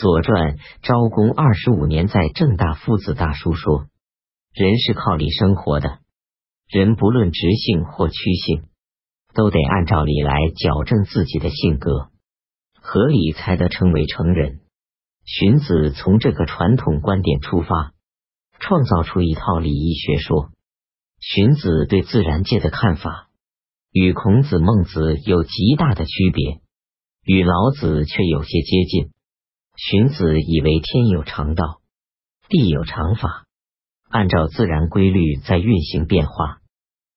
左传》昭公二十五年，在正大夫子大书说：“人是靠理生活的，人不论直性或曲性，都得按照理来矫正自己的性格，合理才得称为成人。”荀子从这个传统观点出发，创造出一套礼仪学说。荀子对自然界的看法与孔子、孟子有极大的区别，与老子却有些接近。荀子以为天有常道，地有常法，按照自然规律在运行变化，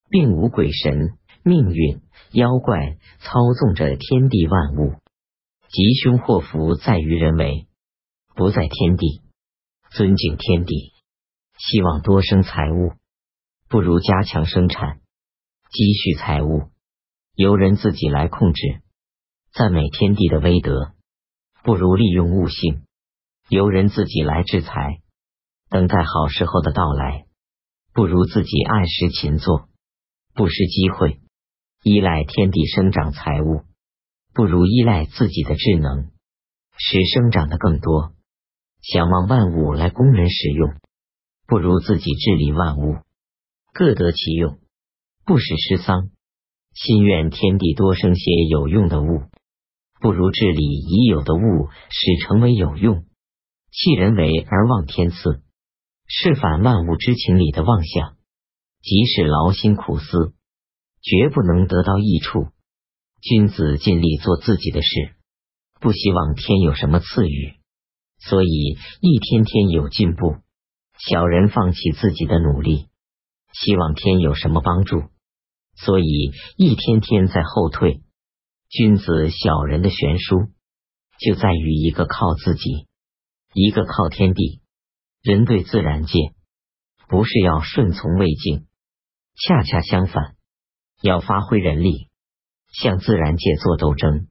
并无鬼神、命运、妖怪操纵着天地万物。吉凶祸福在于人为。不在天地，尊敬天地，希望多生财物，不如加强生产，积蓄财物，由人自己来控制。赞美天地的威德，不如利用悟性，由人自己来制裁。等待好时候的到来，不如自己按时勤做，不失机会。依赖天地生长财物，不如依赖自己的智能，使生长的更多。想望万物来供人使用，不如自己治理万物，各得其用，不使失丧。心愿天地多生些有用的物，不如治理已有的物，使成为有用。弃人为而忘天赐，是反万物之情理的妄想。即使劳心苦思，绝不能得到益处。君子尽力做自己的事，不希望天有什么赐予。所以一天天有进步，小人放弃自己的努力，希望天有什么帮助，所以一天天在后退。君子小人的悬殊就在于一个靠自己，一个靠天地。人对自然界不是要顺从魏晋，恰恰相反，要发挥人力，向自然界做斗争，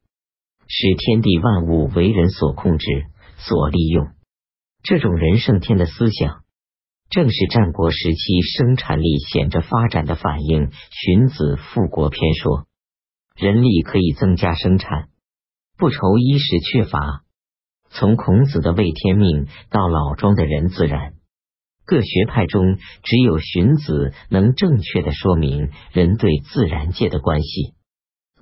使天地万物为人所控制。所利用这种人胜天的思想，正是战国时期生产力显着发展的反应。荀子《富国篇》说：“人力可以增加生产，不愁衣食缺乏。”从孔子的“为天命”到老庄的人自然，各学派中只有荀子能正确的说明人对自然界的关系。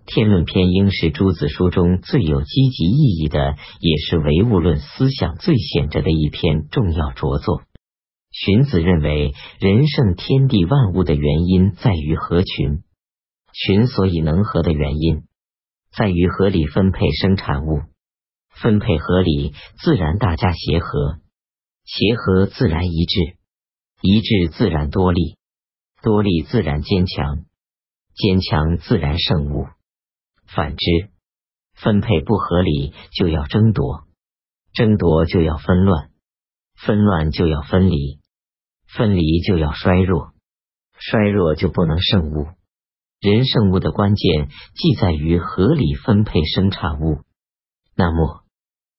《天论篇》应是诸子书中最有积极意义的，也是唯物论思想最显着的一篇重要着作。荀子认为，人胜天地万物的原因在于合群。群所以能合的原因，在于合理分配生产物，分配合理，自然大家协和，协和自然一致，一致自然多利，多利自然坚强，坚强自然胜物。反之，分配不合理就要争夺，争夺就要纷乱，纷乱就要分离，分离就要衰弱，衰弱就不能胜物。人圣物的关键即在于合理分配生产物。那么，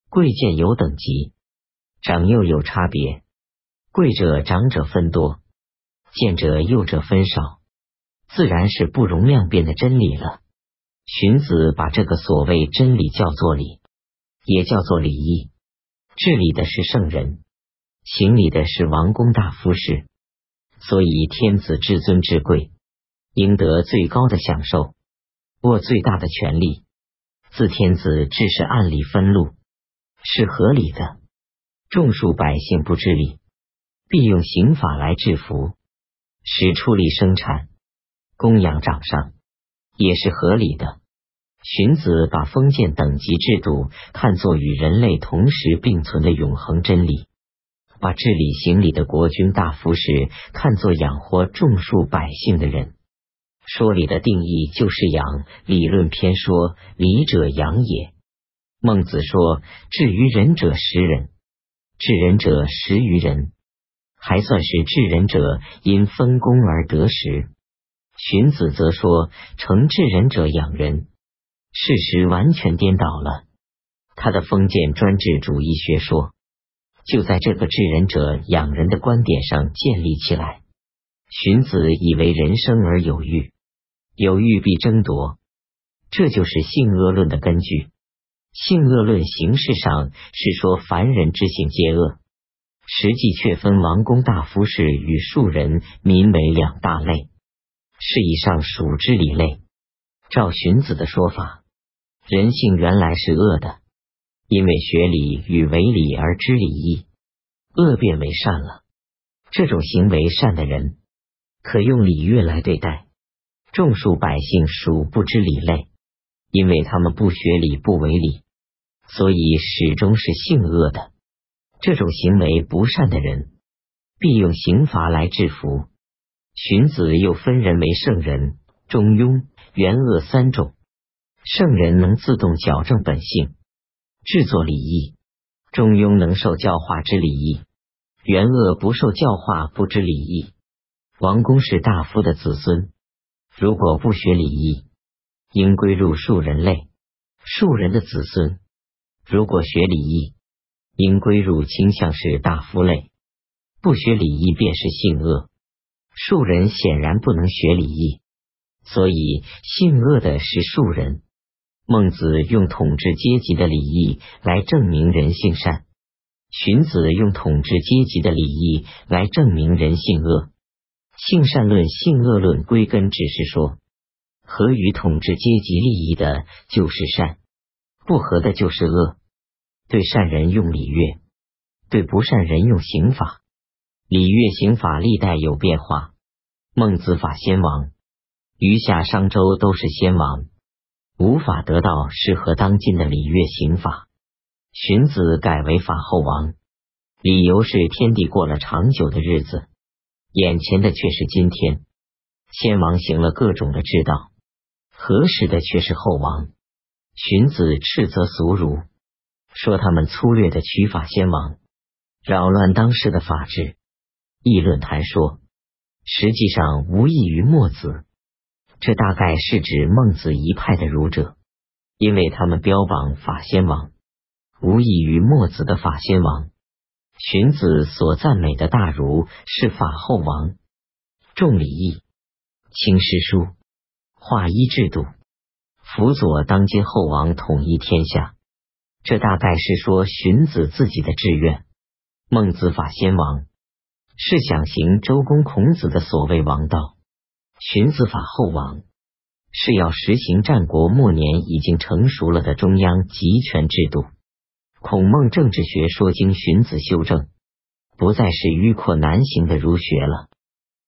贵贱有等级，长幼有差别，贵者长者分多，贱者幼者分少，自然是不容量变的真理了。荀子把这个所谓真理叫做礼，也叫做礼义。治理的是圣人，行礼的是王公大夫士。所以天子至尊至贵，应得最高的享受，握最大的权力。自天子至是按理分禄，是合理的。众数百姓不治理，必用刑法来制服，使出力生产，供养掌上。也是合理的。荀子把封建等级制度看作与人类同时并存的永恒真理，把治理行礼的国君大夫士看作养活众数百姓的人。说理的定义就是养。理论篇说：“理者养也。”孟子说：“至于仁者十人，治人者十余人，还算是治人者因分工而得食。”荀子则说：“成治人者养人。”事实完全颠倒了。他的封建专制主义学说就在这个治人者养人的观点上建立起来。荀子以为人生而有欲，有欲必争夺，这就是性恶论的根据。性恶论形式上是说凡人之性皆恶，实际却分王公大夫士与庶人民为两大类，是以上属之理类。照荀子的说法，人性原来是恶的，因为学礼与为礼而知礼义，恶变为善了。这种行为善的人，可用礼乐来对待。众数百姓属不知礼类。因为他们不学礼不为礼，所以始终是性恶的。这种行为不善的人，必用刑罚来制服。荀子又分人为圣人、中庸、元恶三种。圣人能自动矫正本性，制作礼义；中庸能受教化之礼义；元恶不受教化不知礼义。王公是大夫的子孙，如果不学礼义。应归入庶人类，庶人的子孙如果学礼义，应归入倾向是大夫类。不学礼义便是性恶，庶人显然不能学礼义，所以性恶的是庶人。孟子用统治阶级的礼义来证明人性善，荀子用统治阶级的礼义来证明人性恶。性善论、性恶论归根只是说。合于统治阶级利益的，就是善；不合的，就是恶。对善人用礼乐，对不善人用刑法。礼乐刑法历代有变化。孟子法先王，余下商周都是先王，无法得到适合当今的礼乐刑法。荀子改为法后王，理由是天地过了长久的日子，眼前的却是今天。先王行了各种的治道。合时的却是后王。荀子斥责俗儒，说他们粗略的取法先王，扰乱当时的法治。议论坛说，实际上无异于墨子。这大概是指孟子一派的儒者，因为他们标榜法先王，无异于墨子的法先王。荀子所赞美的大儒是法后王，重礼义，轻诗书。化一制度，辅佐当今后王统一天下。这大概是说荀子自己的志愿。孟子法先王是想行周公孔子的所谓王道，荀子法后王是要实行战国末年已经成熟了的中央集权制度。孔孟政治学说经荀子修正，不再是迂阔难行的儒学了。